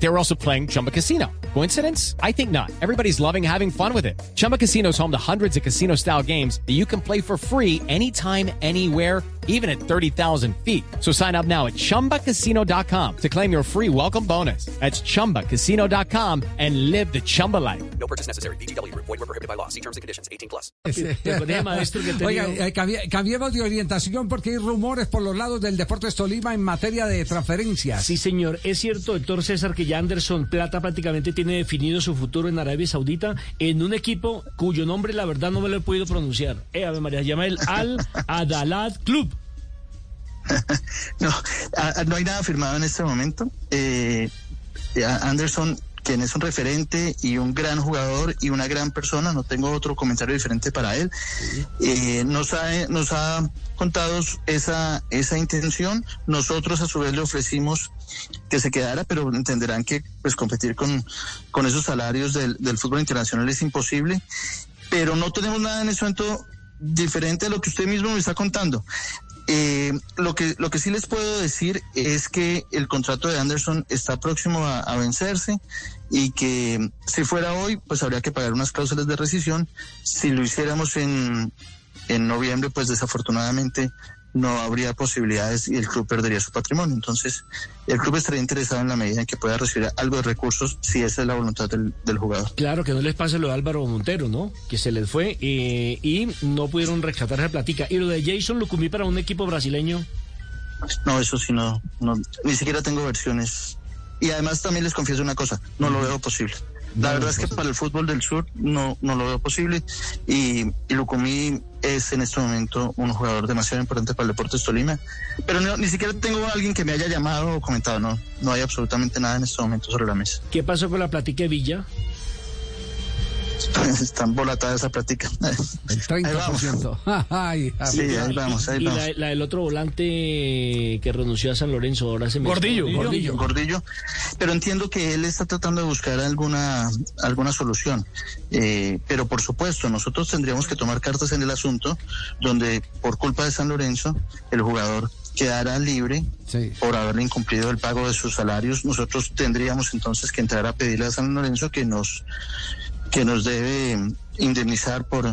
They were also playing Chumba Casino. Coincidence? I think not. Everybody's loving having fun with it. Chumba Casino is home to hundreds of casino style games that you can play for free anytime, anywhere, even at 30,000 feet. So sign up now at chumbacasino.com to claim your free welcome bonus. That's chumbacasino.com and live the Chumba life. No purchase necessary. BGW. Void were prohibited by law. See terms and conditions. 18 plus. Recordé, maestro, Oiga, tenido- eh, cambi- cambiemos de orientación porque hay rumores por los lados del Deportes Tolima en materia de transferencias. Sí, señor. Es cierto, doctor César, que ya Anderson Plata prácticamente tiene definido su futuro en Arabia Saudita en un equipo cuyo nombre, la verdad, no me lo he podido pronunciar. Eh, Ave María, se llama el Al Adalat Club. No, a- a- no hay nada firmado en este momento. Eh, a- Anderson, quien es un referente y un gran jugador y una gran persona, no tengo otro comentario diferente para él, eh, nos, ha, nos ha contado esa, esa intención. Nosotros a su vez le ofrecimos que se quedara, pero entenderán que pues competir con, con esos salarios del, del fútbol internacional es imposible. Pero no tenemos nada en ese momento diferente a lo que usted mismo me está contando. Eh, lo que lo que sí les puedo decir es que el contrato de Anderson está próximo a, a vencerse y que si fuera hoy, pues habría que pagar unas cláusulas de rescisión. Si lo hiciéramos en, en noviembre, pues desafortunadamente no habría posibilidades y el club perdería su patrimonio. Entonces, el club estaría interesado en la medida en que pueda recibir algo de recursos si esa es la voluntad del, del jugador. Claro, que no les pase lo de Álvaro Montero, ¿no? Que se les fue eh, y no pudieron rescatar esa platica. Y lo de Jason Lucumí para un equipo brasileño. No, eso sí, no, no, ni siquiera tengo versiones. Y además también les confieso una cosa, no lo veo posible. La verdad es que para el fútbol del sur no, no lo veo posible y, y Lucumí es en este momento un jugador demasiado importante para el Deportes Tolima, pero no- ni siquiera tengo a alguien que me haya llamado o comentado, no, no hay absolutamente nada en este momento sobre la mesa. ¿Qué pasó con la platica de Villa? Está embolatada esa plática. El Ahí vamos. 30%. Ay, ay. Sí, ahí vamos, ahí y vamos. la, la del otro volante que renunció a San Lorenzo, ahora se me... Gordillo, Gordillo. Gordillo, pero entiendo que él está tratando de buscar alguna alguna solución. Eh, pero por supuesto, nosotros tendríamos que tomar cartas en el asunto, donde por culpa de San Lorenzo el jugador quedará libre Sí. por haberle incumplido el pago de sus salarios. Nosotros tendríamos entonces que entrar a pedirle a San Lorenzo que nos que nos debe indemnizar por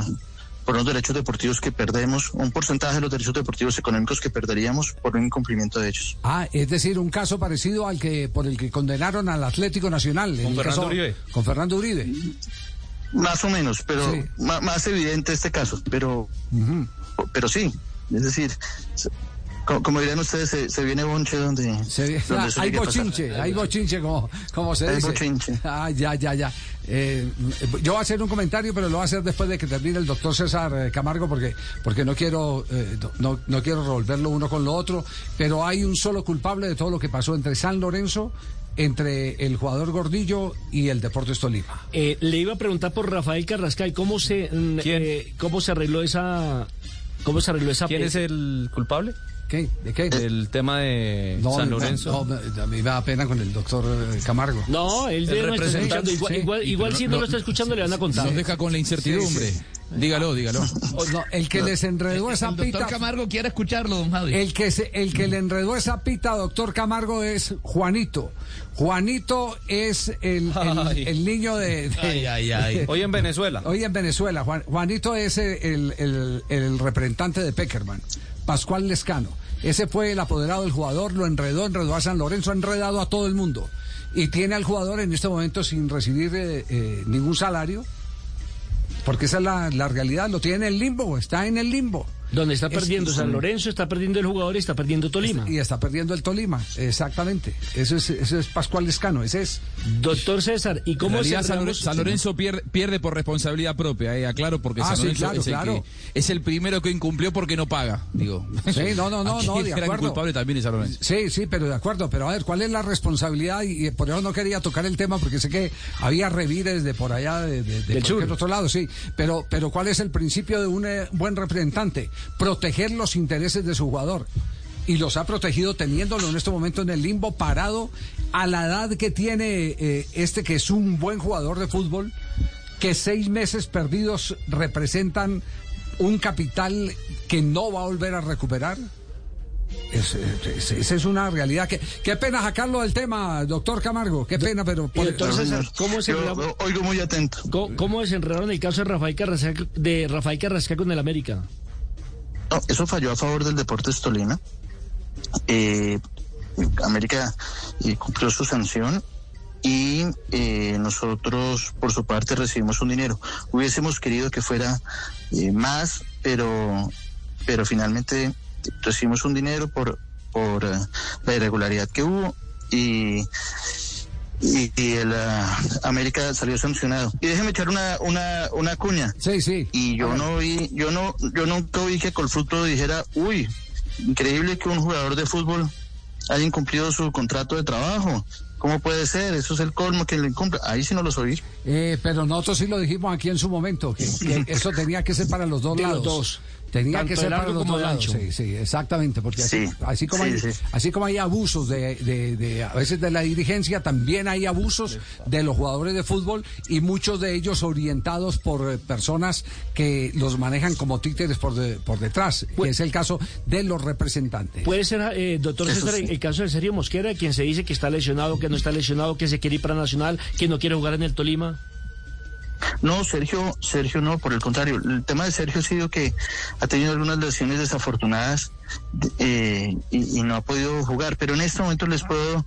por los derechos deportivos que perdemos, un porcentaje de los derechos deportivos económicos que perderíamos por un incumplimiento de ellos. Ah, es decir, un caso parecido al que por el que condenaron al Atlético Nacional. Con Fernando Uribe. Con Fernando Uribe. Más o menos, pero Sí. más evidente este caso, pero pero sí, es decir, se- co- como, dirían ustedes, se, se viene bonche donde, Se- donde Ah, eso hay pasar. bochinche, hay bochinche, como, como se Hay dice. bochinche. Ah, ya, ya, ya. Eh, yo voy a hacer un comentario, pero lo voy a hacer después de que termine el doctor César eh, Camargo, porque, porque no quiero eh, no, no quiero revolverlo uno con lo otro, pero hay un solo culpable de todo lo que pasó entre San Lorenzo, entre el jugador Gordillo y el Deportes Tolima. Eh, le iba a preguntar por Rafael Carrascal, ¿cómo se, mm, ¿Quién? eh, cómo se arregló esa... ¿Cómo se arregló esa... ¿Quién es el culpable ¿Qué? ¿De qué? del tema de No, San Lorenzo? no, a mí me da pena con el doctor eh, Camargo. No, él está representante, escuchando. Igual, sí. igual, igual si no- lo está escuchando le van a contar. Nos deja con la incertidumbre. Dígalo, dígalo. No, el que les enredó esa El doctor pita. Camargo quiere escucharlo, don Javi. El que, se- el que le enredó esa pita, doctor Camargo, es Juanito. Juanito es el, el- niño de, de- Ay, ay, ay. Hoy en Venezuela. Hoy en Venezuela, Juan- Juanito es el, el- el representante de Peckerman, Pascual Lescano. Ese fue el apoderado del jugador, lo enredó, enredó a San Lorenzo, ha enredado a todo el mundo. Y tiene al jugador en este momento sin recibir eh, eh, ningún salario, porque esa es la, la realidad, lo tiene en el limbo, está en el limbo. Donde está Es- perdiendo San Lorenzo, está perdiendo el jugador y está perdiendo Tolima. Y está perdiendo el Tolima, exactamente. Eso es, eso es Pascual Lescano, ese es. Doctor César, ¿y cómo realidad, San, Lorenzo, San Lorenzo pierde, pierde por responsabilidad propia, eh, aclaro, porque Ah, San sí, Lorenzo claro, es, el claro. que- es el primero que incumplió porque no paga, digo. Sí, no, no, no, no, de acuerdo. culpable también es San Lorenzo. Sí, sí, pero de acuerdo. Pero a ver, ¿cuál es la responsabilidad? Y, y por eso no quería tocar el tema, porque sé que había revires de por allá, de, de, de Del cualquier sur. otro lado, sí. Pero, pero ¿cuál es el principio de un eh, buen representante? Proteger los intereses de su jugador. Y los ha protegido teniéndolo en este momento en el limbo, parado, a la edad que tiene eh, este, que es un buen jugador de fútbol. que seis meses perdidos representan un capital que no va a volver a recuperar? Es- es- Esa es, una realidad. que Qué pena sacarlo del tema, doctor Camargo. Qué pena, pero... por- entonces, señor. ¿cómo se oigo muy atento. ¿Cómo, cómo desenredaron el caso de Rafael Carrascal, de Rafael Carrascal con el América? No, eso falló a favor del Deportes Tolima. Eh, América eh, cumplió su sanción y eh, nosotros, por su parte, recibimos un dinero. Hubiésemos querido que fuera eh, más, pero, pero finalmente recibimos un dinero por, por eh, la irregularidad que hubo y y, y el ah, América salió sancionado. Y déjeme echar una, una, una cuña. Sí, sí. Y yo no vi, yo no, yo nunca vi que Colfruto dijera, uy, increíble que un jugador de fútbol haya incumplido su contrato de trabajo. ¿Cómo puede ser? Eso es el colmo que lo incumple. Ahí sí no los oí. Eh, pero nosotros sí lo dijimos aquí en su momento, que, que eso tenía que ser para los dos De los lados. dos. Tenía Tanto que ser para los dos lados. Sí, sí, exactamente, porque así, Sí, así como sí, hay, sí. así como hay abusos de, de- de- a veces de la dirigencia, también hay abusos de los jugadores de fútbol y muchos de ellos orientados por eh, personas que los manejan como títeres por, de- por detrás, que es el caso de los representantes. Puede ser, eh, doctor Eso César, sí. el caso de Sergio Mosquera, quien se dice que está lesionado, que no está lesionado, que se quiere ir para Nacional, que no quiere jugar en el Tolima. No, Sergio, Sergio no, por el contrario. El tema de Sergio ha sido que ha tenido algunas lesiones desafortunadas eh, y, y no ha podido jugar. Pero en este momento les puedo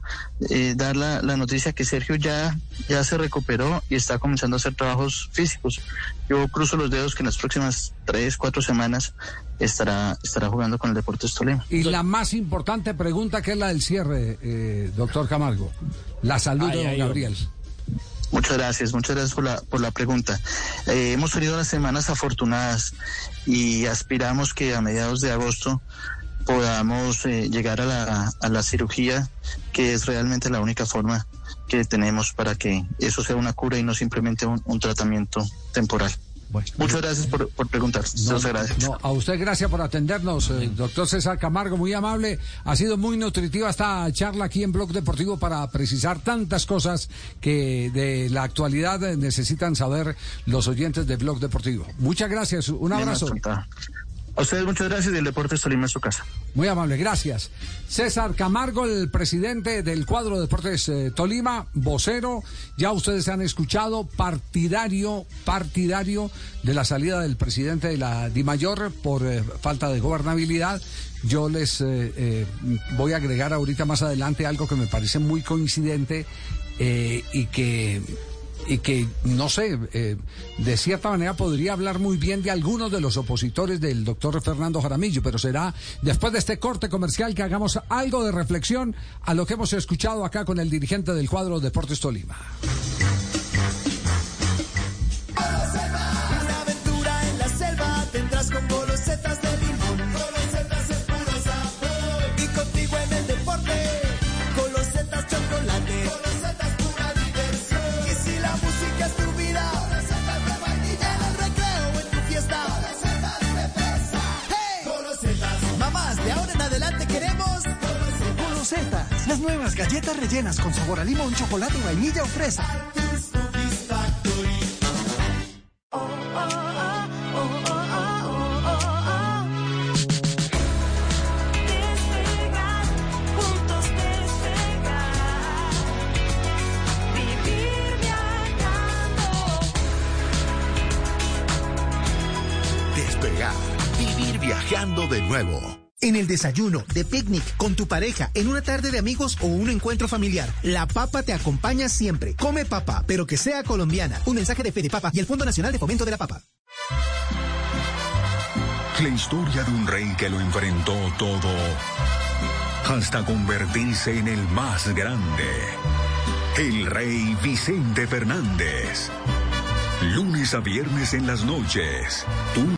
eh, dar la, la noticia que Sergio ya, ya se recuperó y está comenzando a hacer trabajos físicos. Yo cruzo los dedos que en las próximas tres, cuatro semanas estará, estará jugando con el Deportes Tolima. Y la más importante pregunta que es la del cierre, eh, doctor Camargo, la salud Ay, de don ay, Gabriel. Muchas gracias, muchas gracias por la, por la pregunta. Eh, hemos tenido unas semanas afortunadas y aspiramos que a mediados de agosto podamos eh, llegar a la, a la cirugía, que es realmente la única forma que tenemos para que eso sea una cura y no simplemente un, un tratamiento temporal. Bueno. Muchas gracias por, por preguntar. Los agradezco. no, a usted gracias por atendernos, eh, doctor César Camargo, muy amable. Ha sido muy nutritiva esta charla aquí en Blog Deportivo para precisar tantas cosas que de la actualidad necesitan saber los oyentes de Blog Deportivo. Muchas gracias, un Bien, abrazo. afrontado. A ustedes muchas gracias y el Deportes Tolima en su casa. Muy amable, gracias. César Camargo, el presidente del cuadro de Deportes eh, Tolima, vocero, ya ustedes han escuchado, partidario, partidario de la salida del presidente de la DIMAYOR por eh, falta de gobernabilidad. Yo les eh, voy a agregar ahorita más adelante algo que me parece muy coincidente y que y que, no sé, eh, de cierta manera podría hablar muy bien de algunos de los opositores del doctor Fernando Jaramillo, pero será después de este corte comercial que hagamos algo de reflexión a lo que hemos escuchado acá con el dirigente del cuadro Deportes Tolima. Las nuevas galletas rellenas con sabor a limón, chocolate, vainilla o fresa. Despegar. Vivir viajando de nuevo. En el desayuno, de picnic, con tu pareja, en una tarde de amigos o un encuentro familiar, la papa te acompaña siempre. Come papa, pero que sea colombiana. Un mensaje de Fede Papa y el Fondo Nacional de Fomento de la Papa. La historia de un rey que lo enfrentó todo hasta convertirse en el más grande. El rey Vicente Fernández. Lunes a viernes en las noches. Tú